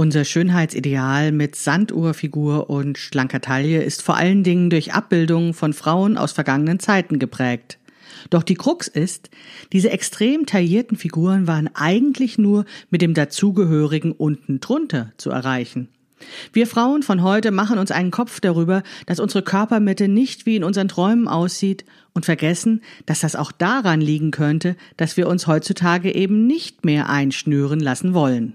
Unser Schönheitsideal mit Sanduhrfigur und schlanker Taille ist vor allen Dingen durch Abbildungen von Frauen aus vergangenen Zeiten geprägt. Doch die Krux ist, diese extrem taillierten Figuren waren eigentlich nur mit dem dazugehörigen unten drunter zu erreichen. Wir Frauen von heute machen uns einen Kopf darüber, dass unsere Körpermitte nicht wie in unseren Träumen aussieht und vergessen, dass das auch daran liegen könnte, dass wir uns heutzutage eben nicht mehr einschnüren lassen wollen.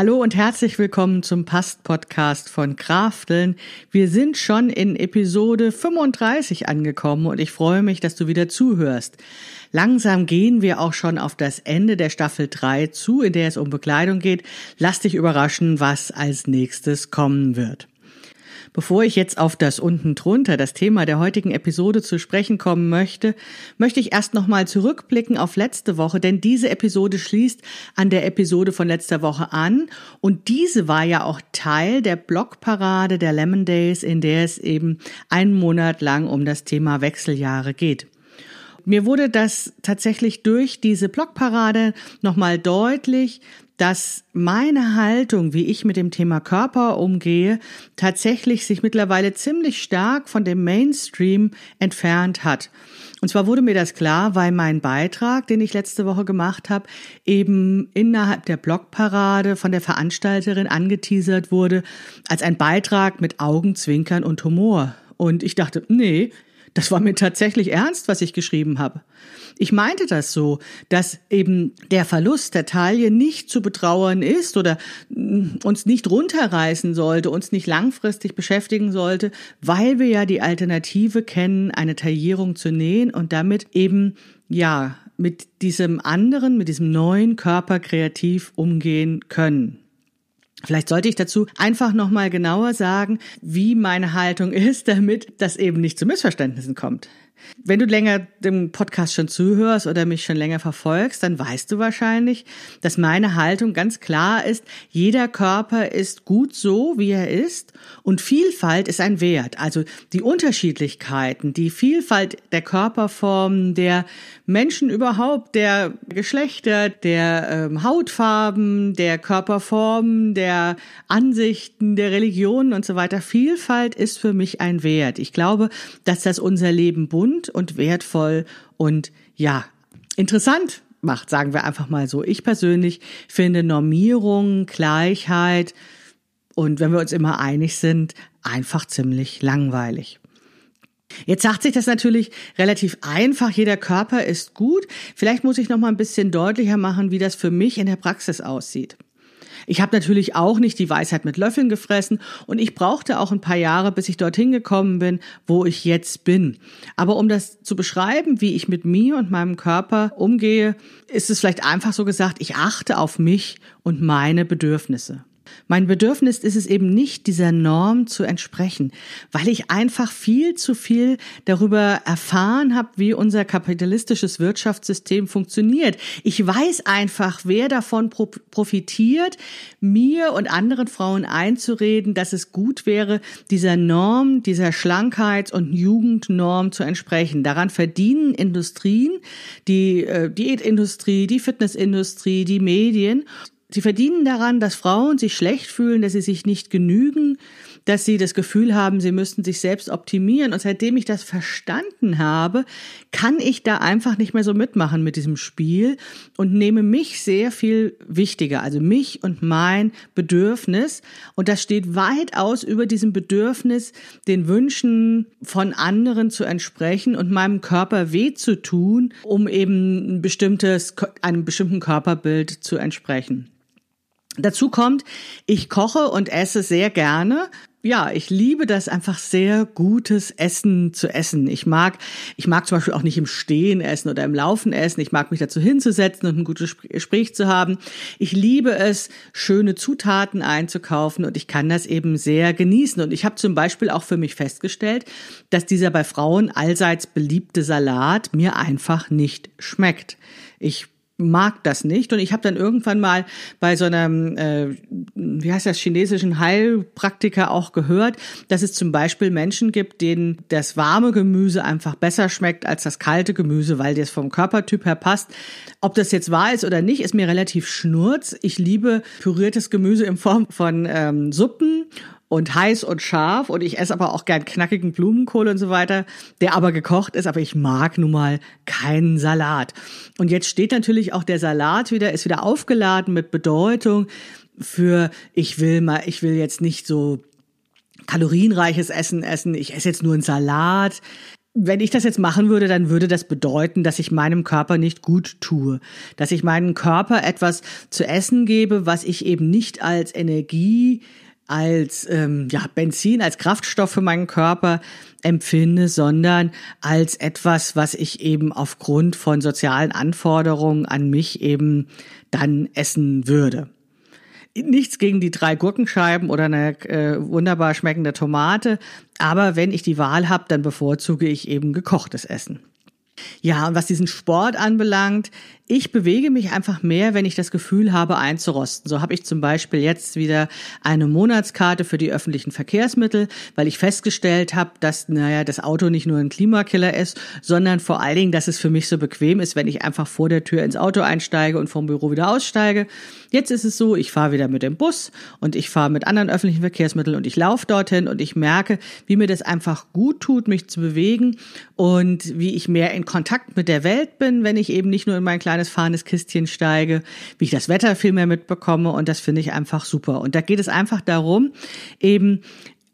Hallo und herzlich willkommen zum Past-Podcast von Krafteln. Wir sind schon in Episode 35 angekommen und ich freue mich, dass du wieder zuhörst. Langsam gehen wir auch schon auf das Ende der Staffel 3 zu, in der es um Bekleidung geht. Lass dich überraschen, was als nächstes kommen wird. Bevor ich jetzt auf das unten drunter, das Thema der heutigen Episode zu sprechen kommen möchte, möchte ich erst nochmal zurückblicken auf letzte Woche, denn diese Episode schließt an der Episode von letzter Woche an und diese war ja auch Teil der Blogparade der Lemon Days, in der es eben einen Monat lang um das Thema Wechseljahre geht. Mir wurde das tatsächlich durch diese Blogparade nochmal deutlich, dass meine Haltung, wie ich mit dem Thema Körper umgehe, tatsächlich sich mittlerweile ziemlich stark von dem Mainstream entfernt hat. Und zwar wurde mir das klar, weil mein Beitrag, den ich letzte Woche gemacht habe, eben innerhalb der Blogparade von der Veranstalterin angeteasert wurde als ein Beitrag mit Augenzwinkern und Humor. Und ich dachte, nee, das war mir tatsächlich ernst, was ich geschrieben habe. Ich meinte das so, dass eben der Verlust der Taille nicht zu betrauern ist oder mm, uns nicht runterreißen sollte, uns nicht langfristig beschäftigen sollte, weil wir ja die Alternative kennen, eine Taillierung zu nähen und damit eben, ja, mit diesem anderen, mit diesem neuen Körper kreativ umgehen können. Vielleicht sollte ich dazu einfach nochmal genauer sagen, wie meine Haltung ist, damit das eben nicht zu Missverständnissen kommt. Wenn du länger dem Podcast schon zuhörst oder mich schon länger verfolgst, dann weißt du wahrscheinlich, dass meine Haltung ganz klar ist, jeder Körper ist gut so, wie er ist und Vielfalt ist ein Wert. Also die Unterschiedlichkeiten, die Vielfalt der Körperformen, der Menschen überhaupt, der Geschlechter, der ähm, Hautfarben, der Körperformen, der Ansichten, der Religionen und so weiter. Vielfalt ist für mich ein Wert. Ich glaube, dass das unser Leben bunt und wertvoll und ja, interessant macht, sagen wir einfach mal so. Ich persönlich finde Normierung, Gleichheit und wenn wir uns immer einig sind, einfach ziemlich langweilig. Jetzt sagt sich das natürlich relativ einfach. Jeder Körper ist gut. Vielleicht muss ich noch mal ein bisschen deutlicher machen, wie das für mich in der Praxis aussieht. Ich habe natürlich auch nicht die Weisheit mit Löffeln gefressen und ich brauchte auch ein paar Jahre, bis ich dorthin gekommen bin, wo ich jetzt bin. Aber um das zu beschreiben, wie ich mit mir und meinem Körper umgehe, ist es vielleicht einfach so gesagt, ich achte auf mich und meine Bedürfnisse. Mein Bedürfnis ist es eben nicht, dieser Norm zu entsprechen, weil ich einfach viel zu viel darüber erfahren habe, wie unser kapitalistisches Wirtschaftssystem funktioniert. Ich weiß einfach, wer davon profitiert, mir und anderen Frauen einzureden, dass es gut wäre, dieser Norm, dieser Schlankheits- und Jugendnorm zu entsprechen. Daran verdienen Industrien, die äh, Diätindustrie, die Fitnessindustrie, die Medien. Sie verdienen daran, dass Frauen sich schlecht fühlen, dass sie sich nicht genügen, dass sie das Gefühl haben, sie müssten sich selbst optimieren. Und seitdem ich das verstanden habe, kann ich da einfach nicht mehr so mitmachen mit diesem Spiel und nehme mich sehr viel wichtiger, also mich und mein Bedürfnis. Und das steht weitaus über diesem Bedürfnis, den Wünschen von anderen zu entsprechen und meinem Körper weh zu tun, um eben ein bestimmtes, einem bestimmten Körperbild zu entsprechen. Dazu kommt, ich koche und esse sehr gerne. Ja, ich liebe das einfach sehr gutes Essen zu essen. Ich mag, ich mag zum Beispiel auch nicht im Stehen essen oder im Laufen essen. Ich mag mich dazu hinzusetzen und ein gutes Gespräch zu haben. Ich liebe es, schöne Zutaten einzukaufen und ich kann das eben sehr genießen. Und ich habe zum Beispiel auch für mich festgestellt, dass dieser bei Frauen allseits beliebte Salat mir einfach nicht schmeckt. Ich mag das nicht. Und ich habe dann irgendwann mal bei so einem, äh, wie heißt das, chinesischen Heilpraktiker auch gehört, dass es zum Beispiel Menschen gibt, denen das warme Gemüse einfach besser schmeckt als das kalte Gemüse, weil das vom Körpertyp her passt. Ob das jetzt wahr ist oder nicht, ist mir relativ schnurz. Ich liebe püriertes Gemüse in Form von ähm, Suppen und heiß und scharf und ich esse aber auch gern knackigen Blumenkohl und so weiter, der aber gekocht ist, aber ich mag nun mal keinen Salat. Und jetzt steht natürlich auch der Salat wieder, ist wieder aufgeladen mit Bedeutung für ich will mal, ich will jetzt nicht so kalorienreiches Essen essen, ich esse jetzt nur einen Salat. Wenn ich das jetzt machen würde, dann würde das bedeuten, dass ich meinem Körper nicht gut tue, dass ich meinem Körper etwas zu essen gebe, was ich eben nicht als Energie als ähm, ja, Benzin, als Kraftstoff für meinen Körper empfinde, sondern als etwas, was ich eben aufgrund von sozialen Anforderungen an mich eben dann essen würde. Nichts gegen die drei Gurkenscheiben oder eine äh, wunderbar schmeckende Tomate, aber wenn ich die Wahl habe, dann bevorzuge ich eben gekochtes Essen. Ja, und was diesen Sport anbelangt, ich bewege mich einfach mehr, wenn ich das Gefühl habe, einzurosten. So habe ich zum Beispiel jetzt wieder eine Monatskarte für die öffentlichen Verkehrsmittel, weil ich festgestellt habe, dass, naja, das Auto nicht nur ein Klimakiller ist, sondern vor allen Dingen, dass es für mich so bequem ist, wenn ich einfach vor der Tür ins Auto einsteige und vom Büro wieder aussteige. Jetzt ist es so, ich fahre wieder mit dem Bus und ich fahre mit anderen öffentlichen Verkehrsmitteln und ich laufe dorthin und ich merke, wie mir das einfach gut tut, mich zu bewegen und wie ich mehr in Kontakt mit der Welt bin, wenn ich eben nicht nur in mein kleines fahrendes Kistchen steige, wie ich das Wetter viel mehr mitbekomme und das finde ich einfach super. Und da geht es einfach darum, eben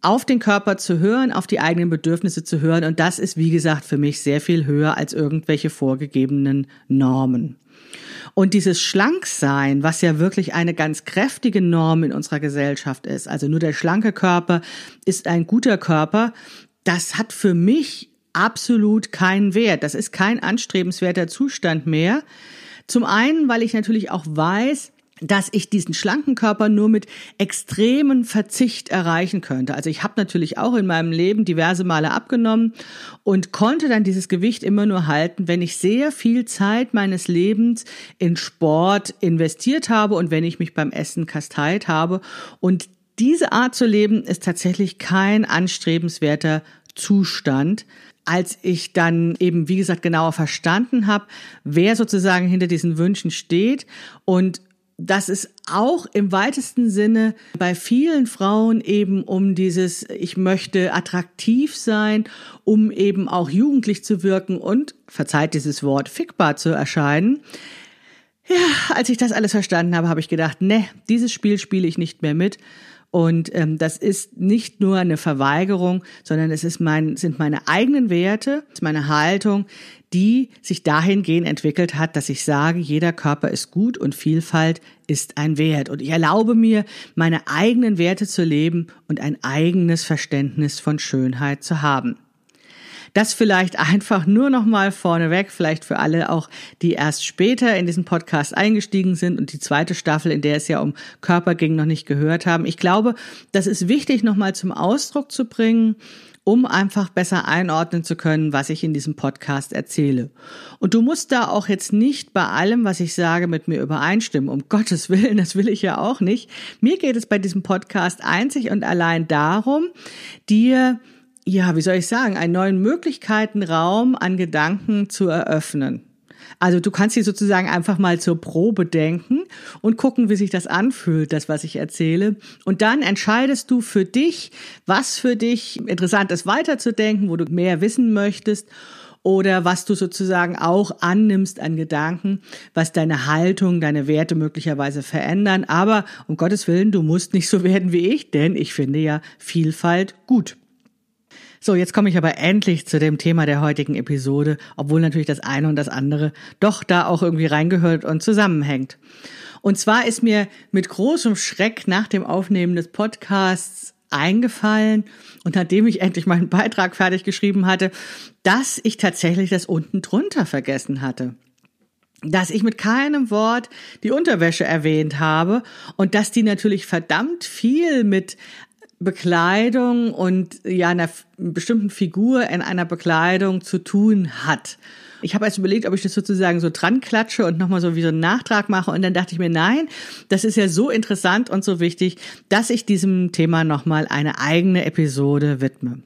auf den Körper zu hören, auf die eigenen Bedürfnisse zu hören und das ist, wie gesagt, für mich sehr viel höher als irgendwelche vorgegebenen Normen. Und dieses Schlanksein, was ja wirklich eine ganz kräftige Norm in unserer Gesellschaft ist, also nur der schlanke Körper ist ein guter Körper, das hat für mich absolut keinen Wert. Das ist kein anstrebenswerter Zustand mehr. Zum einen, weil ich natürlich auch weiß, dass ich diesen schlanken Körper nur mit extremen Verzicht erreichen könnte. Also ich habe natürlich auch in meinem Leben diverse Male abgenommen und konnte dann dieses Gewicht immer nur halten, wenn ich sehr viel Zeit meines Lebens in Sport investiert habe und wenn ich mich beim Essen kasteilt habe. Und diese Art zu leben ist tatsächlich kein anstrebenswerter Zustand als ich dann eben, wie gesagt, genauer verstanden habe, wer sozusagen hinter diesen Wünschen steht und dass es auch im weitesten Sinne bei vielen Frauen eben um dieses, ich möchte attraktiv sein, um eben auch jugendlich zu wirken und, verzeiht dieses Wort, fickbar zu erscheinen. Ja, als ich das alles verstanden habe, habe ich gedacht, ne, dieses Spiel spiele ich nicht mehr mit, und ähm, das ist nicht nur eine Verweigerung, sondern es ist mein, sind meine eigenen Werte, meine Haltung, die sich dahingehend entwickelt hat, dass ich sage, jeder Körper ist gut und Vielfalt ist ein Wert. Und ich erlaube mir, meine eigenen Werte zu leben und ein eigenes Verständnis von Schönheit zu haben. Das vielleicht einfach nur noch mal vorneweg, vielleicht für alle auch, die erst später in diesen Podcast eingestiegen sind und die zweite Staffel, in der es ja um Körper ging, noch nicht gehört haben. Ich glaube, das ist wichtig noch mal zum Ausdruck zu bringen, um einfach besser einordnen zu können, was ich in diesem Podcast erzähle. Und du musst da auch jetzt nicht bei allem, was ich sage, mit mir übereinstimmen. Um Gottes Willen, das will ich ja auch nicht. Mir geht es bei diesem Podcast einzig und allein darum, dir ja, wie soll ich sagen, einen neuen Möglichkeitenraum an Gedanken zu eröffnen. Also du kannst sie sozusagen einfach mal zur Probe denken und gucken, wie sich das anfühlt, das, was ich erzähle. Und dann entscheidest du für dich, was für dich interessant ist, weiterzudenken, wo du mehr wissen möchtest oder was du sozusagen auch annimmst an Gedanken, was deine Haltung, deine Werte möglicherweise verändern. Aber um Gottes Willen, du musst nicht so werden wie ich, denn ich finde ja Vielfalt gut. So, jetzt komme ich aber endlich zu dem Thema der heutigen Episode, obwohl natürlich das eine und das andere doch da auch irgendwie reingehört und zusammenhängt. Und zwar ist mir mit großem Schreck nach dem Aufnehmen des Podcasts eingefallen und nachdem ich endlich meinen Beitrag fertig geschrieben hatte, dass ich tatsächlich das unten drunter vergessen hatte dass ich mit keinem Wort die Unterwäsche erwähnt habe und dass die natürlich verdammt viel mit Bekleidung und ja einer bestimmten Figur in einer Bekleidung zu tun hat. Ich habe erst überlegt, ob ich das sozusagen so dran klatsche und nochmal so wie so einen Nachtrag mache. Und dann dachte ich mir, nein, das ist ja so interessant und so wichtig, dass ich diesem Thema nochmal eine eigene Episode widme.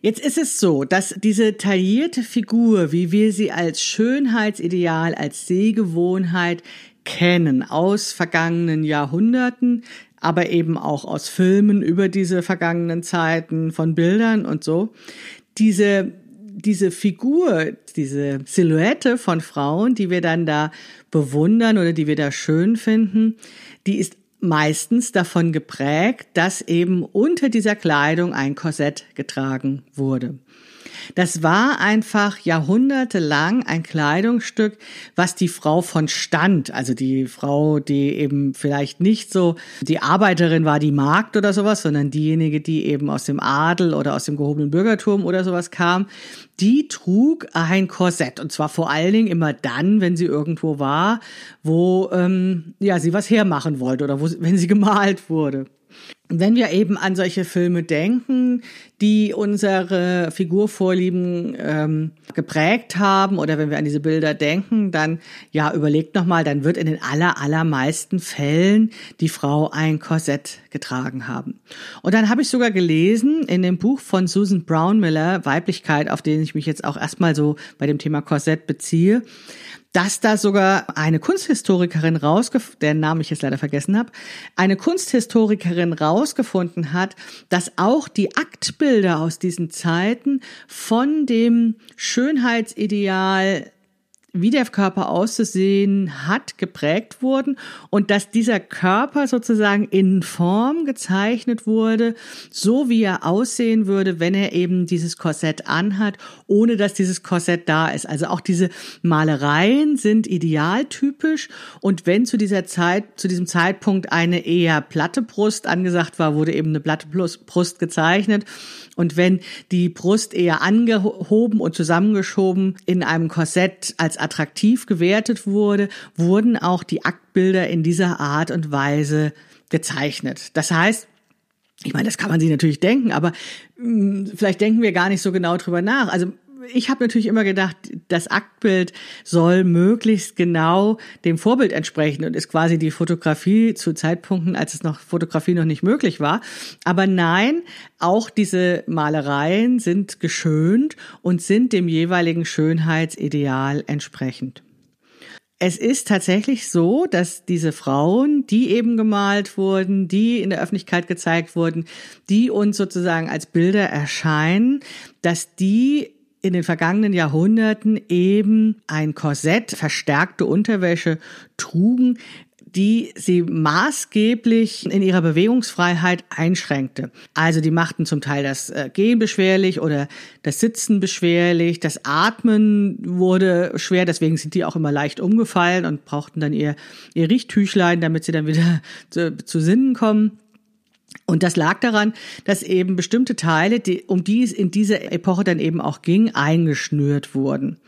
Jetzt ist es so, dass diese taillierte Figur, wie wir sie als Schönheitsideal, als Sehgewohnheit kennen aus vergangenen Jahrhunderten, aber eben auch aus Filmen über diese vergangenen Zeiten, von Bildern und so, diese diese Figur, diese Silhouette von Frauen, die wir dann da bewundern oder die wir da schön finden, die ist meistens davon geprägt, dass eben unter dieser Kleidung ein Korsett getragen wurde. Das war einfach jahrhundertelang ein Kleidungsstück, was die Frau von Stand, also die Frau, die eben vielleicht nicht so die Arbeiterin war, die Magd oder sowas, sondern diejenige, die eben aus dem Adel oder aus dem gehobenen Bürgertum oder sowas kam, die trug ein Korsett. Und zwar vor allen Dingen immer dann, wenn sie irgendwo war, wo ähm, ja sie was hermachen wollte oder wo, wenn sie gemalt wurde wenn wir eben an solche Filme denken, die unsere Figurvorlieben ähm, geprägt haben, oder wenn wir an diese Bilder denken, dann ja überlegt noch mal, dann wird in den aller allermeisten Fällen die Frau ein Korsett getragen haben. Und dann habe ich sogar gelesen in dem Buch von Susan Brownmiller Weiblichkeit, auf den ich mich jetzt auch erstmal so bei dem Thema Korsett beziehe, dass da sogar eine Kunsthistorikerin rausgefunden, deren Namen ich jetzt leider vergessen habe, eine Kunsthistorikerin rausgefunden hat, dass auch die Aktbilder aus diesen Zeiten von dem Schönheitsideal wie der Körper auszusehen hat, geprägt wurden und dass dieser Körper sozusagen in Form gezeichnet wurde, so wie er aussehen würde, wenn er eben dieses Korsett anhat, ohne dass dieses Korsett da ist. Also auch diese Malereien sind idealtypisch und wenn zu dieser Zeit, zu diesem Zeitpunkt eine eher platte Brust angesagt war, wurde eben eine platte Brust gezeichnet und wenn die Brust eher angehoben und zusammengeschoben in einem Korsett als attraktiv gewertet wurde, wurden auch die Aktbilder in dieser Art und Weise gezeichnet. Das heißt, ich meine, das kann man sich natürlich denken, aber mh, hm, vielleicht denken wir gar nicht so genau drüber nach. Also ich habe natürlich immer gedacht, das Aktbild soll möglichst genau dem Vorbild entsprechen und ist quasi die Fotografie zu Zeitpunkten, als es noch Fotografie noch nicht möglich war. Aber nein, auch diese Malereien sind geschönt und sind dem jeweiligen Schönheitsideal entsprechend. Es ist tatsächlich so, dass diese Frauen, die eben gemalt wurden, die in der Öffentlichkeit gezeigt wurden, die uns sozusagen als Bilder erscheinen, dass die in den vergangenen Jahrhunderten eben ein Korsett, verstärkte Unterwäsche trugen, die sie maßgeblich in ihrer Bewegungsfreiheit einschränkte. Also die machten zum Teil das äh, Gehen beschwerlich oder das Sitzen beschwerlich, das Atmen wurde schwer, deswegen sind die auch immer leicht umgefallen und brauchten dann ihr, ihr Richttüchlein, damit sie dann wieder zu, zu Sinnen kommen. Und das lag daran, dass eben bestimmte Teile, die, um die es in dieser Epoche dann eben auch ging, eingeschnürt wurden.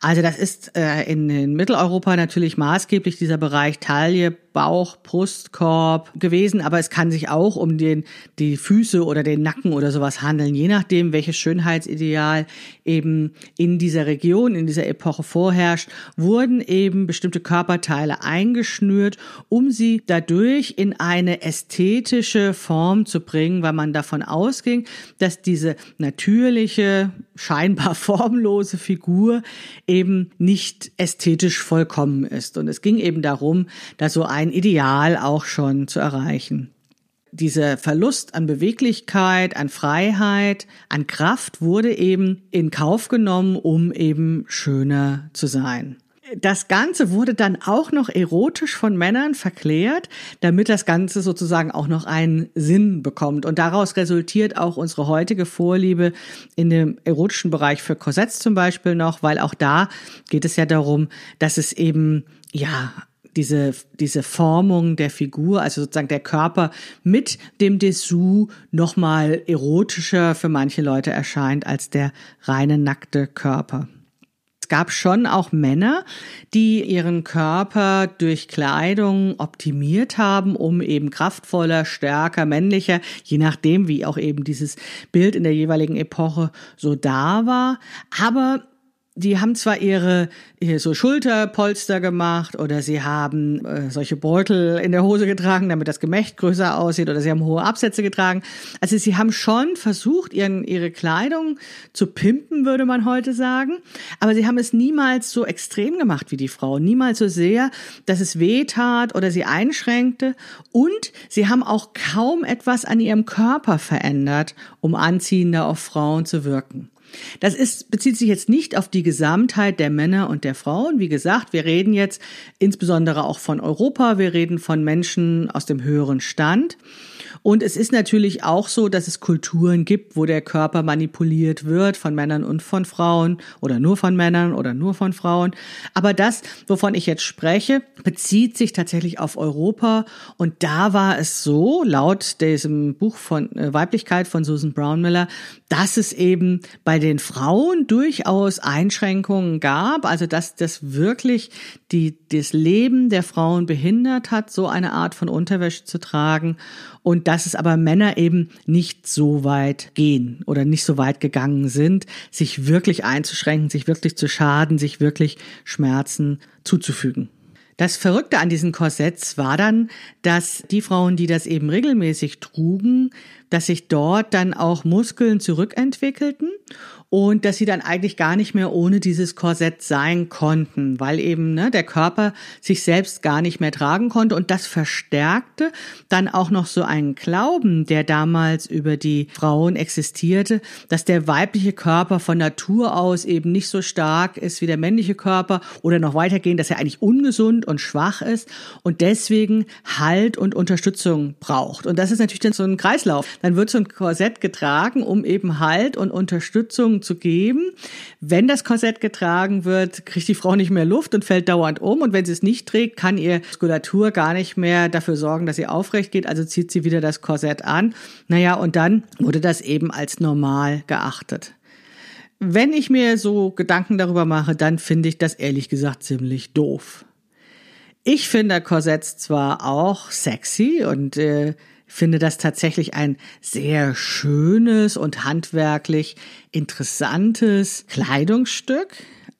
Also das ist äh, in, in Mitteleuropa natürlich maßgeblich dieser Bereich Taille, Bauch, Brustkorb gewesen, aber es kann sich auch um den, die Füße oder den Nacken oder sowas handeln, je nachdem, welches Schönheitsideal eben in dieser Region, in dieser Epoche vorherrscht, wurden eben bestimmte Körperteile eingeschnürt, um sie dadurch in eine ästhetische Form zu bringen, weil man davon ausging, dass diese natürliche, scheinbar formlose Figur eben nicht ästhetisch vollkommen ist. Und es ging eben darum, da so ein Ideal auch schon zu erreichen. Dieser Verlust an Beweglichkeit, an Freiheit, an Kraft wurde eben in Kauf genommen, um eben schöner zu sein. Das Ganze wurde dann auch noch erotisch von Männern verklärt, damit das Ganze sozusagen auch noch einen Sinn bekommt. Und daraus resultiert auch unsere heutige Vorliebe in dem erotischen Bereich für Korsetts zum Beispiel noch, weil auch da geht es ja darum, dass es eben, ja, diese, diese Formung der Figur, also sozusagen der Körper mit dem Dessous nochmal erotischer für manche Leute erscheint als der reine nackte Körper gab schon auch Männer, die ihren Körper durch Kleidung optimiert haben, um eben kraftvoller, stärker, männlicher, je nachdem, wie auch eben dieses Bild in der jeweiligen Epoche so da war. Aber die haben zwar ihre, ihre so Schulterpolster gemacht oder sie haben äh, solche Beutel in der Hose getragen, damit das Gemächt größer aussieht oder sie haben hohe Absätze getragen. Also sie haben schon versucht, ihren, ihre Kleidung zu pimpen, würde man heute sagen. Aber sie haben es niemals so extrem gemacht wie die Frau. Niemals so sehr, dass es weh tat oder sie einschränkte. Und sie haben auch kaum etwas an ihrem Körper verändert, um anziehender auf Frauen zu wirken. Das ist, bezieht sich jetzt nicht auf die Gesamtheit der Männer und der Frauen. Wie gesagt, wir reden jetzt insbesondere auch von Europa. Wir reden von Menschen aus dem höheren Stand. Und es ist natürlich auch so, dass es Kulturen gibt, wo der Körper manipuliert wird von Männern und von Frauen oder nur von Männern oder nur von Frauen. Aber das, wovon ich jetzt spreche, bezieht sich tatsächlich auf Europa. Und da war es so, laut diesem Buch von äh, Weiblichkeit von Susan Brownmiller, dass es eben bei den Frauen durchaus Einschränkungen gab, also dass das wirklich die, das Leben der Frauen behindert hat, so eine Art von Unterwäsche zu tragen und dass es aber Männer eben nicht so weit gehen oder nicht so weit gegangen sind, sich wirklich einzuschränken, sich wirklich zu schaden, sich wirklich Schmerzen zuzufügen. Das Verrückte an diesen Korsetts war dann, dass die Frauen, die das eben regelmäßig trugen, dass sich dort dann auch Muskeln zurückentwickelten und dass sie dann eigentlich gar nicht mehr ohne dieses Korsett sein konnten, weil eben ne, der Körper sich selbst gar nicht mehr tragen konnte und das verstärkte dann auch noch so einen Glauben, der damals über die Frauen existierte, dass der weibliche Körper von Natur aus eben nicht so stark ist wie der männliche Körper oder noch weitergehen, dass er eigentlich ungesund und schwach ist und deswegen Halt und Unterstützung braucht. Und das ist natürlich dann so ein Kreislauf. Dann wird so ein Korsett getragen, um eben Halt und Unterstützung zu geben. Wenn das Korsett getragen wird, kriegt die Frau nicht mehr Luft und fällt dauernd um. Und wenn sie es nicht trägt, kann ihr Muskulatur gar nicht mehr dafür sorgen, dass sie aufrecht geht. Also zieht sie wieder das Korsett an. Naja, und dann wurde das eben als normal geachtet. Wenn ich mir so Gedanken darüber mache, dann finde ich das ehrlich gesagt ziemlich doof. Ich finde Korsetts zwar auch sexy und äh, finde das tatsächlich ein sehr schönes und handwerklich interessantes Kleidungsstück.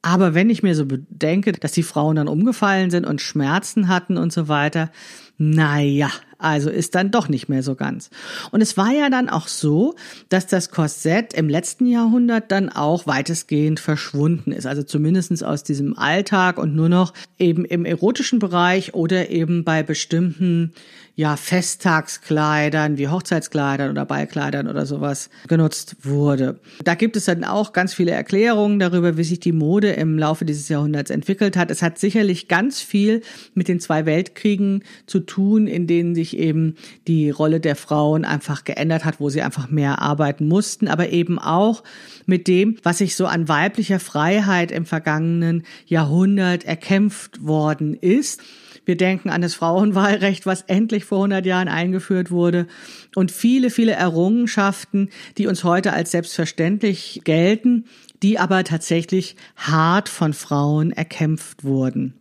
Aber wenn ich mir so bedenke, dass die Frauen dann umgefallen sind und Schmerzen hatten und so weiter, naja, also ist dann doch nicht mehr so ganz. Und es war ja dann auch so, dass das Korsett im letzten Jahrhundert dann auch weitestgehend verschwunden ist. Also zumindestens aus diesem Alltag und nur noch eben im erotischen Bereich oder eben bei bestimmten ja, Festtagskleidern wie Hochzeitskleidern oder Ballkleidern oder sowas genutzt wurde. Da gibt es dann auch ganz viele Erklärungen darüber, wie sich die Mode im Laufe dieses Jahrhunderts entwickelt hat. Es hat sicherlich ganz viel mit den zwei Weltkriegen zu tun, in denen sich eben die Rolle der Frauen einfach geändert hat, wo sie einfach mehr arbeiten mussten, aber eben auch mit dem, was sich so an weiblicher Freiheit im vergangenen Jahrhundert erkämpft worden ist. Wir denken an das Frauenwahlrecht, was endlich vor 100 Jahren eingeführt wurde und viele, viele Errungenschaften, die uns heute als selbstverständlich gelten, die aber tatsächlich hart von Frauen erkämpft wurden.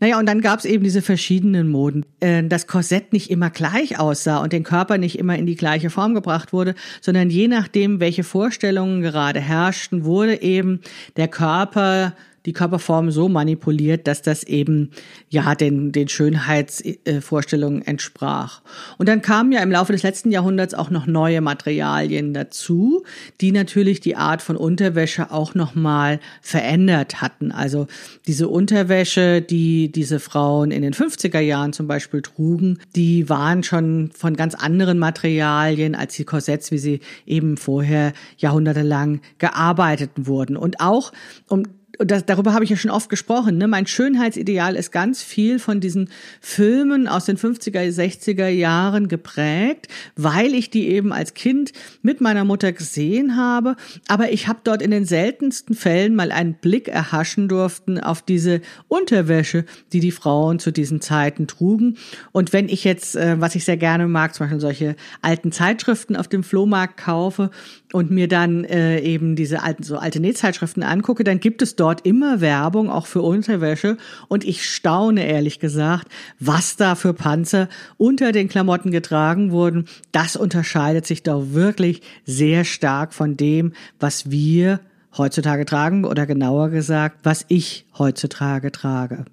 Naja, und dann gab es eben diese verschiedenen Moden. Äh, das Korsett nicht immer gleich aussah und den Körper nicht immer in die gleiche Form gebracht wurde, sondern je nachdem, welche Vorstellungen gerade herrschten, wurde eben der Körper die Körperform so manipuliert, dass das eben ja den, den Schönheitsvorstellungen entsprach. Und dann kamen ja im Laufe des letzten Jahrhunderts auch noch neue Materialien dazu, die natürlich die Art von Unterwäsche auch nochmal verändert hatten. Also diese Unterwäsche, die diese Frauen in den 50er Jahren zum Beispiel trugen, die waren schon von ganz anderen Materialien als die Korsetts, wie sie eben vorher jahrhundertelang gearbeitet wurden. Und auch, um und das, darüber habe ich ja schon oft gesprochen, ne? mein Schönheitsideal ist ganz viel von diesen Filmen aus den 50er, 60er Jahren geprägt, weil ich die eben als Kind mit meiner Mutter gesehen habe. Aber ich habe dort in den seltensten Fällen mal einen Blick erhaschen durften auf diese Unterwäsche, die die Frauen zu diesen Zeiten trugen. Und wenn ich jetzt, äh, was ich sehr gerne mag, zum Beispiel solche alten Zeitschriften auf dem Flohmarkt kaufe und mir dann äh, eben diese alten, so alte Nähzeitschriften angucke, dann gibt es dort immer Werbung, auch für Unterwäsche. Und ich staune ehrlich gesagt, was da für Panzer unter den Klamotten getragen wurden. Das unterscheidet sich doch wirklich sehr stark von dem, was wir heutzutage tragen oder genauer gesagt, was ich heutzutage trage.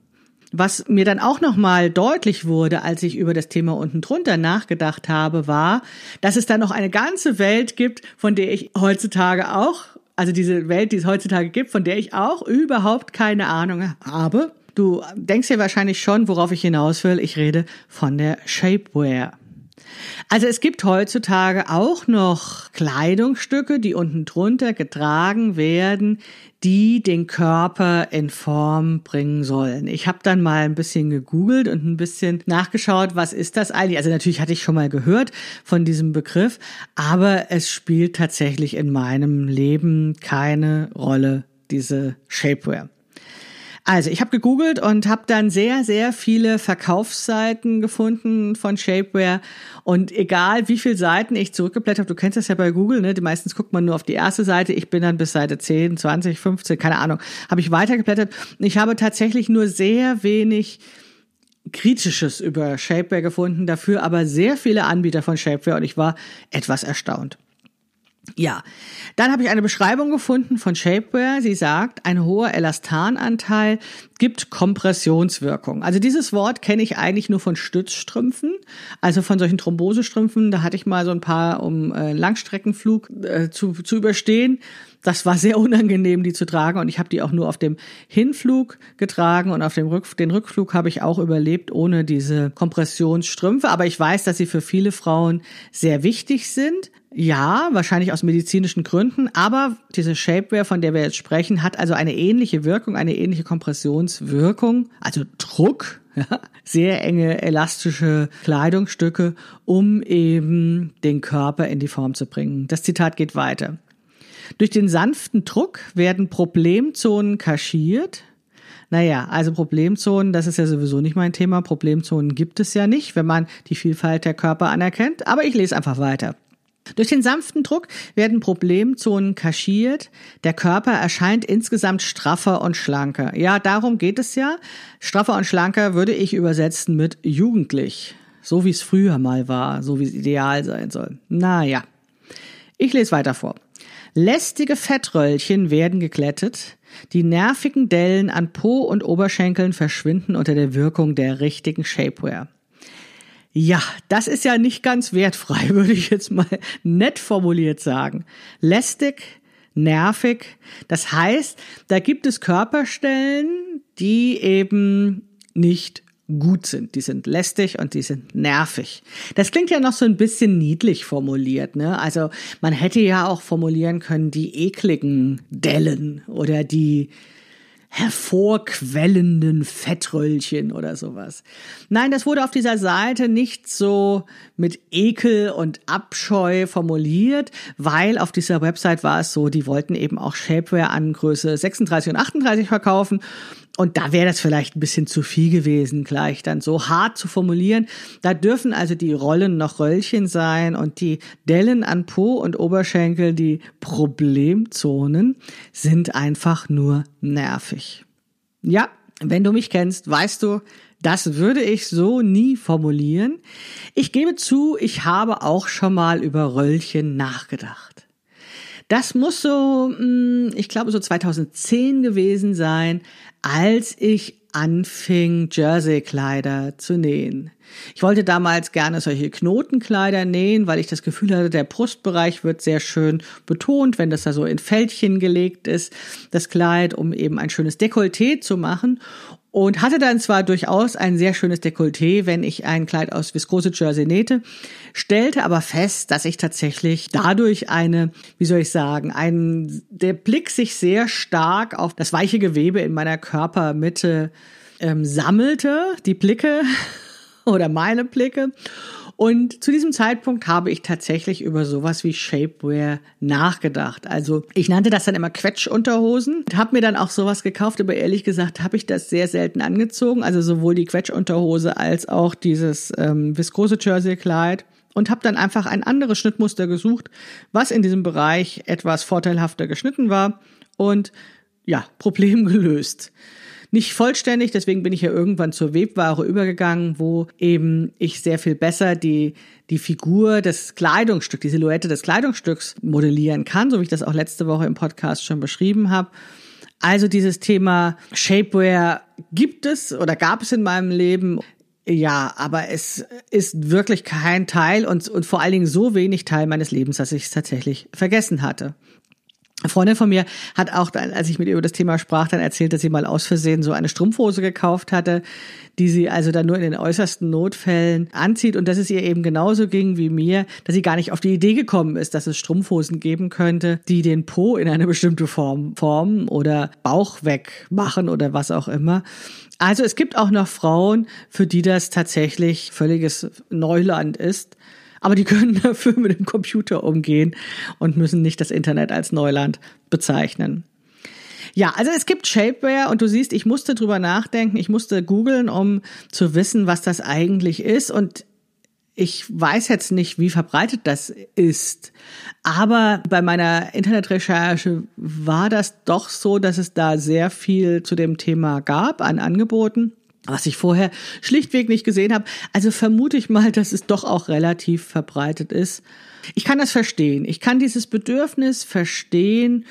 Was mir dann auch nochmal deutlich wurde, als ich über das Thema unten drunter nachgedacht habe, war, dass es da noch eine ganze Welt gibt, von der ich heutzutage auch, also diese Welt, die es heutzutage gibt, von der ich auch überhaupt keine Ahnung habe. Du denkst dir wahrscheinlich schon, worauf ich hinaus will. Ich rede von der Shapewear. Also es gibt heutzutage auch noch Kleidungsstücke, die unten drunter getragen werden, die den Körper in Form bringen sollen. Ich habe dann mal ein bisschen gegoogelt und ein bisschen nachgeschaut, was ist das eigentlich? Also natürlich hatte ich schon mal gehört von diesem Begriff, aber es spielt tatsächlich in meinem Leben keine Rolle, diese Shapewear. Also ich habe gegoogelt und habe dann sehr, sehr viele Verkaufsseiten gefunden von Shapewear. Und egal wie viele Seiten ich zurückgeblättert habe, du kennst das ja bei Google, ne? Meistens guckt man nur auf die erste Seite. Ich bin dann bis Seite 10, 20, 15, keine Ahnung, habe ich weitergeblättert. Ich habe tatsächlich nur sehr wenig Kritisches über Shapewear gefunden, dafür aber sehr viele Anbieter von Shapewear und ich war etwas erstaunt. Ja, dann habe ich eine Beschreibung gefunden von Shapewear. Sie sagt, ein hoher Elastananteil gibt Kompressionswirkung. Also dieses Wort kenne ich eigentlich nur von Stützstrümpfen, also von solchen Thrombosestrümpfen. Da hatte ich mal so ein paar, um äh, Langstreckenflug äh, zu, zu überstehen. Das war sehr unangenehm, die zu tragen und ich habe die auch nur auf dem Hinflug getragen und auf dem Rück, den Rückflug habe ich auch überlebt ohne diese Kompressionsstrümpfe. Aber ich weiß, dass sie für viele Frauen sehr wichtig sind. Ja, wahrscheinlich aus medizinischen Gründen, aber diese Shapewear, von der wir jetzt sprechen, hat also eine ähnliche Wirkung, eine ähnliche Kompressionswirkung, also Druck, ja, sehr enge elastische Kleidungsstücke, um eben den Körper in die Form zu bringen. Das Zitat geht weiter. Durch den sanften Druck werden Problemzonen kaschiert. Naja, also Problemzonen, das ist ja sowieso nicht mein Thema. Problemzonen gibt es ja nicht, wenn man die Vielfalt der Körper anerkennt. Aber ich lese einfach weiter. Durch den sanften Druck werden Problemzonen kaschiert. Der Körper erscheint insgesamt straffer und schlanker. Ja, darum geht es ja. Straffer und schlanker würde ich übersetzen mit jugendlich. So wie es früher mal war, so wie es ideal sein soll. Naja. Ich lese weiter vor. Lästige Fettröllchen werden geglättet. Die nervigen Dellen an Po und Oberschenkeln verschwinden unter der Wirkung der richtigen Shapewear. Ja, das ist ja nicht ganz wertfrei, würde ich jetzt mal nett formuliert sagen. Lästig, nervig. Das heißt, da gibt es Körperstellen, die eben nicht gut sind. Die sind lästig und die sind nervig. Das klingt ja noch so ein bisschen niedlich formuliert, ne? Also man hätte ja auch formulieren können, die ekligen Dellen oder die hervorquellenden Fettröllchen oder sowas. Nein, das wurde auf dieser Seite nicht so mit Ekel und Abscheu formuliert, weil auf dieser Website war es so, die wollten eben auch Shapewear an Größe 36 und 38 verkaufen und da wäre das vielleicht ein bisschen zu viel gewesen, gleich dann so hart zu formulieren. Da dürfen also die Rollen noch Röllchen sein und die Dellen an Po und Oberschenkel, die Problemzonen, sind einfach nur nervig. Ja, wenn du mich kennst, weißt du, das würde ich so nie formulieren. Ich gebe zu, ich habe auch schon mal über Röllchen nachgedacht. Das muss so, hm, ich glaube, so 2010 gewesen sein, als ich anfing, Jersey-Kleider zu nähen. Ich wollte damals gerne solche Knotenkleider nähen, weil ich das Gefühl hatte, der Brustbereich wird sehr schön betont, wenn das da so in Fältchen gelegt ist, das Kleid, um eben ein schönes Dekolleté zu machen und hatte dann zwar durchaus ein sehr schönes Dekolleté, wenn ich ein Kleid aus Viskose Jersey nähte, stellte aber fest, dass ich tatsächlich dadurch eine, wie soll ich sagen, ein, der Blick sich sehr stark auf das weiche Gewebe in meiner Körpermitte ähm, sammelte, die Blicke oder meine Blicke und zu diesem Zeitpunkt habe ich tatsächlich über sowas wie Shapewear nachgedacht. Also ich nannte das dann immer Quetschunterhosen und habe mir dann auch sowas gekauft, aber ehrlich gesagt habe ich das sehr selten angezogen. Also sowohl die Quetschunterhose als auch dieses ähm, viskose Jersey-Kleid und habe dann einfach ein anderes Schnittmuster gesucht, was in diesem Bereich etwas vorteilhafter geschnitten war und ja, Problem gelöst nicht vollständig, deswegen bin ich ja irgendwann zur Webware übergegangen, wo eben ich sehr viel besser die, die Figur des Kleidungsstücks, die Silhouette des Kleidungsstücks modellieren kann, so wie ich das auch letzte Woche im Podcast schon beschrieben habe. Also dieses Thema Shapewear gibt es oder gab es in meinem Leben. Ja, aber es ist wirklich kein Teil und, und vor allen Dingen so wenig Teil meines Lebens, dass ich es tatsächlich vergessen hatte. Freundin von mir hat auch, als ich mit ihr über das Thema sprach, dann erzählt, dass sie mal aus Versehen so eine Strumpfhose gekauft hatte, die sie also dann nur in den äußersten Notfällen anzieht und dass es ihr eben genauso ging wie mir, dass sie gar nicht auf die Idee gekommen ist, dass es Strumpfhosen geben könnte, die den Po in eine bestimmte Form formen oder Bauch wegmachen oder was auch immer. Also es gibt auch noch Frauen, für die das tatsächlich völliges Neuland ist. Aber die können dafür mit dem Computer umgehen und müssen nicht das Internet als Neuland bezeichnen. Ja, also es gibt Shapewear und du siehst, ich musste drüber nachdenken, ich musste googeln, um zu wissen, was das eigentlich ist. Und ich weiß jetzt nicht, wie verbreitet das ist, aber bei meiner Internetrecherche war das doch so, dass es da sehr viel zu dem Thema gab an Angeboten was ich vorher schlichtweg nicht gesehen habe. Also vermute ich mal, dass es doch auch relativ verbreitet ist. Ich kann das verstehen. Ich kann dieses Bedürfnis verstehen,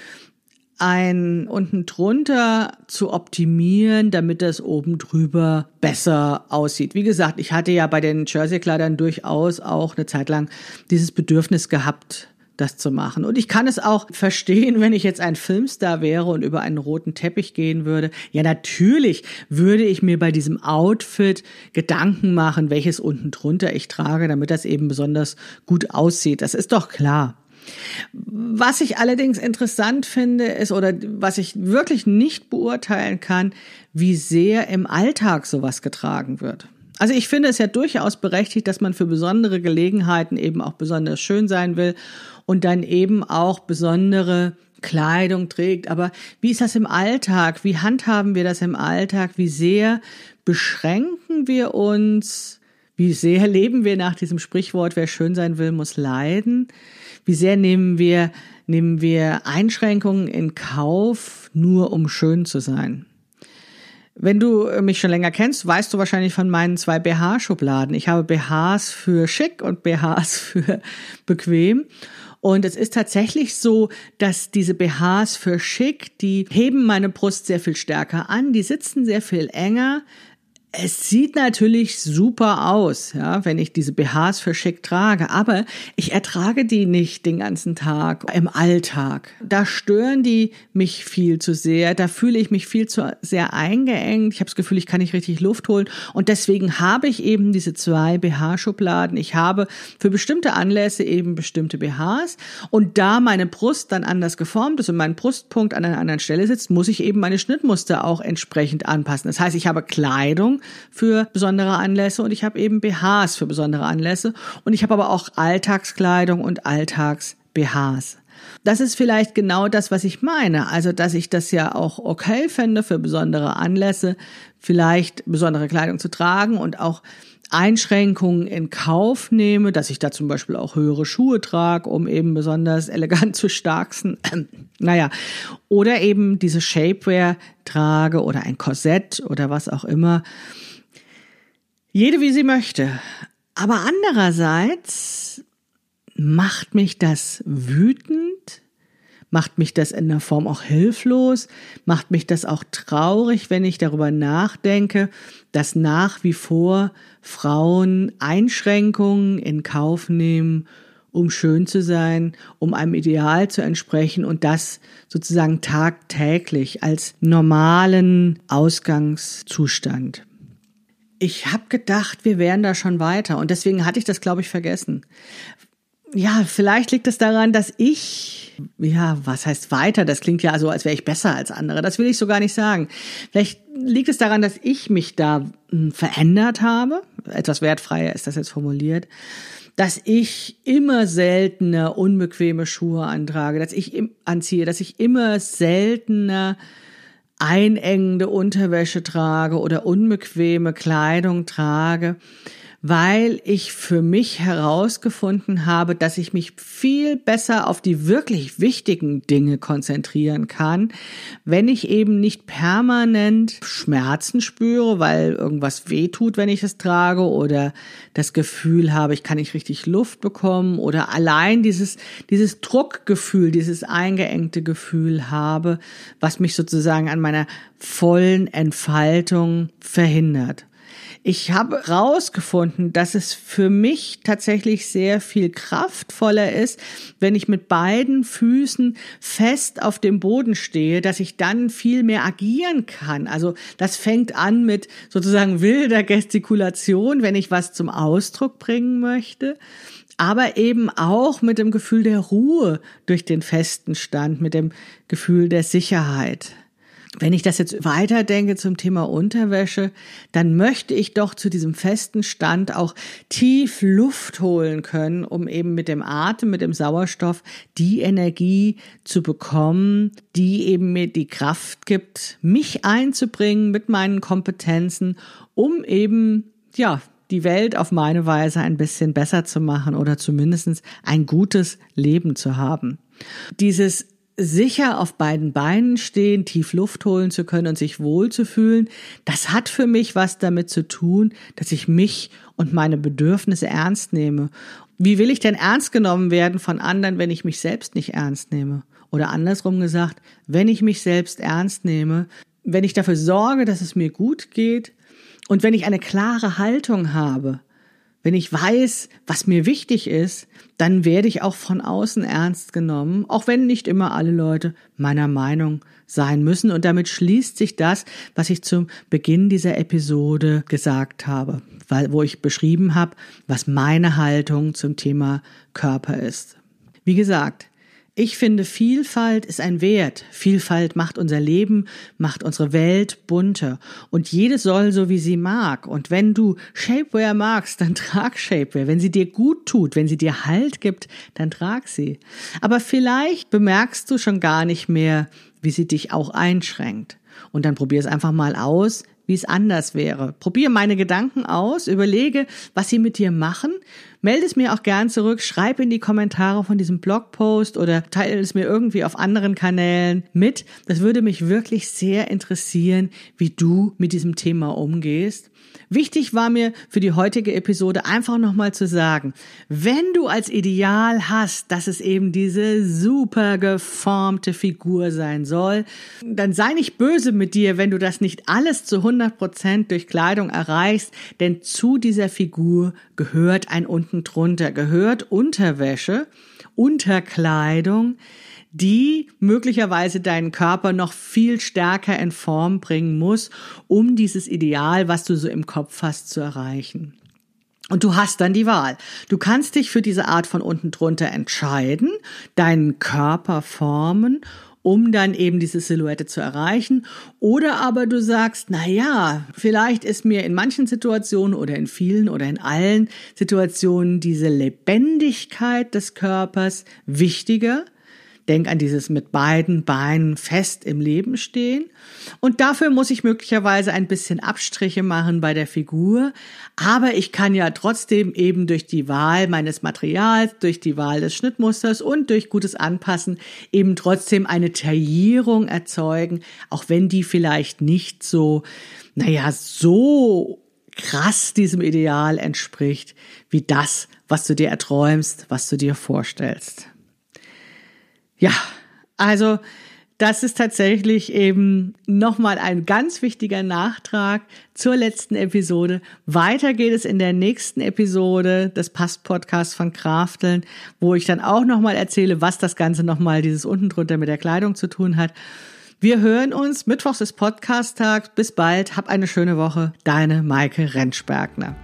ein unten drunter zu optimieren, damit das oben drüber besser aussieht. Wie gesagt, ich hatte ja bei den Jersey-Kleidern durchaus auch eine Zeit lang dieses Bedürfnis gehabt, das zu machen. Und ich kann es auch verstehen, wenn ich jetzt ein Filmstar wäre und über einen roten Teppich gehen würde. Ja, natürlich würde ich mir bei diesem Outfit Gedanken machen, welches unten drunter ich trage, damit das eben besonders gut aussieht. Das ist doch klar. Was ich allerdings interessant finde, ist, oder was ich wirklich nicht beurteilen kann, wie sehr im Alltag sowas getragen wird. Also ich finde es ja durchaus berechtigt, dass man für besondere Gelegenheiten eben auch besonders schön sein will und dann eben auch besondere Kleidung trägt. Aber wie ist das im Alltag? Wie handhaben wir das im Alltag? Wie sehr beschränken wir uns? Wie sehr leben wir nach diesem Sprichwort, wer schön sein will, muss leiden? Wie sehr nehmen wir, nehmen wir Einschränkungen in Kauf, nur um schön zu sein? Wenn du mich schon länger kennst, weißt du wahrscheinlich von meinen zwei BH-Schubladen. Ich habe BHs für schick und BHs für bequem. Und es ist tatsächlich so, dass diese BHs für schick, die heben meine Brust sehr viel stärker an, die sitzen sehr viel enger, es sieht natürlich super aus, ja, wenn ich diese BHs für schick trage, aber ich ertrage die nicht den ganzen Tag im Alltag. Da stören die mich viel zu sehr, da fühle ich mich viel zu sehr eingeengt. Ich habe das Gefühl, ich kann nicht richtig Luft holen und deswegen habe ich eben diese zwei BH-Schubladen. Ich habe für bestimmte Anlässe eben bestimmte BHs und da meine Brust dann anders geformt ist und mein Brustpunkt an einer anderen Stelle sitzt, muss ich eben meine Schnittmuster auch entsprechend anpassen. Das heißt, ich habe Kleidung, für besondere Anlässe und ich habe eben BHs für besondere Anlässe und ich habe aber auch Alltagskleidung und Alltags-BHs. Das ist vielleicht genau das, was ich meine. Also, dass ich das ja auch okay fände für besondere Anlässe, vielleicht besondere Kleidung zu tragen und auch Einschränkungen in Kauf nehme, dass ich da zum Beispiel auch höhere Schuhe trage, um eben besonders elegant zu starksten. naja, oder eben diese Shapewear trage oder ein Korsett oder was auch immer. Jede wie sie möchte. Aber andererseits macht mich das wütend, Macht mich das in der Form auch hilflos? Macht mich das auch traurig, wenn ich darüber nachdenke, dass nach wie vor Frauen Einschränkungen in Kauf nehmen, um schön zu sein, um einem Ideal zu entsprechen und das sozusagen tagtäglich als normalen Ausgangszustand. Ich habe gedacht, wir wären da schon weiter und deswegen hatte ich das, glaube ich, vergessen. Ja, vielleicht liegt es daran, dass ich, ja, was heißt weiter? Das klingt ja so, als wäre ich besser als andere. Das will ich so gar nicht sagen. Vielleicht liegt es daran, dass ich mich da hm, verändert habe. Etwas wertfreier ist das jetzt formuliert dass ich immer seltener unbequeme Schuhe antrage, dass ich anziehe, dass ich immer seltener einengende Unterwäsche trage oder unbequeme Kleidung trage weil ich für mich herausgefunden habe, dass ich mich viel besser auf die wirklich wichtigen Dinge konzentrieren kann, wenn ich eben nicht permanent Schmerzen spüre, weil irgendwas wehtut, wenn ich es trage oder das Gefühl habe, ich kann nicht richtig Luft bekommen oder allein dieses, dieses Druckgefühl, dieses eingeengte Gefühl habe, was mich sozusagen an meiner vollen Entfaltung verhindert. Ich habe rausgefunden, dass es für mich tatsächlich sehr viel kraftvoller ist, wenn ich mit beiden Füßen fest auf dem Boden stehe, dass ich dann viel mehr agieren kann. Also das fängt an mit sozusagen wilder Gestikulation, wenn ich was zum Ausdruck bringen möchte aber eben auch mit dem Gefühl der Ruhe durch den festen Stand, mit dem Gefühl der Sicherheit. Wenn ich das jetzt weiterdenke zum Thema Unterwäsche, dann möchte ich doch zu diesem festen Stand auch tief Luft holen können, um eben mit dem Atem, mit dem Sauerstoff die Energie zu bekommen, die eben mir die Kraft gibt, mich einzubringen mit meinen Kompetenzen, um eben, ja, die Welt auf meine Weise ein bisschen besser zu machen oder zumindest ein gutes Leben zu haben. Dieses sicher auf beiden Beinen stehen, tief Luft holen zu können und sich wohl zu fühlen, das hat für mich was damit zu tun, dass ich mich und meine Bedürfnisse ernst nehme. Wie will ich denn ernst genommen werden von anderen, wenn ich mich selbst nicht ernst nehme? Oder andersrum gesagt, wenn ich mich selbst ernst nehme, wenn ich dafür sorge, dass es mir gut geht und wenn ich eine klare Haltung habe, wenn ich weiß, was mir wichtig ist, dann werde ich auch von außen ernst genommen, auch wenn nicht immer alle Leute meiner Meinung sein müssen. Und damit schließt sich das, was ich zum Beginn dieser Episode gesagt habe, weil, wo ich beschrieben habe, was meine Haltung zum Thema Körper ist. Wie gesagt, ich finde, Vielfalt ist ein Wert. Vielfalt macht unser Leben, macht unsere Welt bunter. Und jede soll so, wie sie mag. Und wenn du Shapewear magst, dann trag Shapewear. Wenn sie dir gut tut, wenn sie dir Halt gibt, dann trag sie. Aber vielleicht bemerkst du schon gar nicht mehr, wie sie dich auch einschränkt. Und dann probier es einfach mal aus, wie es anders wäre. Probier meine Gedanken aus, überlege, was sie mit dir machen. Melde es mir auch gern zurück, schreib in die Kommentare von diesem Blogpost oder teile es mir irgendwie auf anderen Kanälen mit. Das würde mich wirklich sehr interessieren, wie du mit diesem Thema umgehst. Wichtig war mir für die heutige Episode einfach nochmal zu sagen, wenn du als Ideal hast, dass es eben diese super geformte Figur sein soll, dann sei nicht böse mit dir, wenn du das nicht alles zu 100 Prozent durch Kleidung erreichst, denn zu dieser Figur gehört ein unten drunter, gehört Unterwäsche, Unterkleidung, die möglicherweise deinen Körper noch viel stärker in Form bringen muss, um dieses Ideal, was du so im Kopf hast, zu erreichen. Und du hast dann die Wahl. Du kannst dich für diese Art von unten drunter entscheiden, deinen Körper formen um dann eben diese Silhouette zu erreichen. Oder aber du sagst, na ja, vielleicht ist mir in manchen Situationen oder in vielen oder in allen Situationen diese Lebendigkeit des Körpers wichtiger Denk an dieses mit beiden Beinen fest im Leben stehen. Und dafür muss ich möglicherweise ein bisschen Abstriche machen bei der Figur. Aber ich kann ja trotzdem eben durch die Wahl meines Materials, durch die Wahl des Schnittmusters und durch gutes Anpassen eben trotzdem eine Taillierung erzeugen, auch wenn die vielleicht nicht so, naja, so krass diesem Ideal entspricht, wie das, was du dir erträumst, was du dir vorstellst. Ja, Also, das ist tatsächlich eben nochmal ein ganz wichtiger Nachtrag zur letzten Episode. Weiter geht es in der nächsten Episode des Past-Podcasts von Krafteln, wo ich dann auch nochmal erzähle, was das Ganze nochmal dieses unten drunter mit der Kleidung zu tun hat. Wir hören uns. Mittwochs ist Podcast-Tag. Bis bald. Hab eine schöne Woche. Deine Maike Rentschbergner.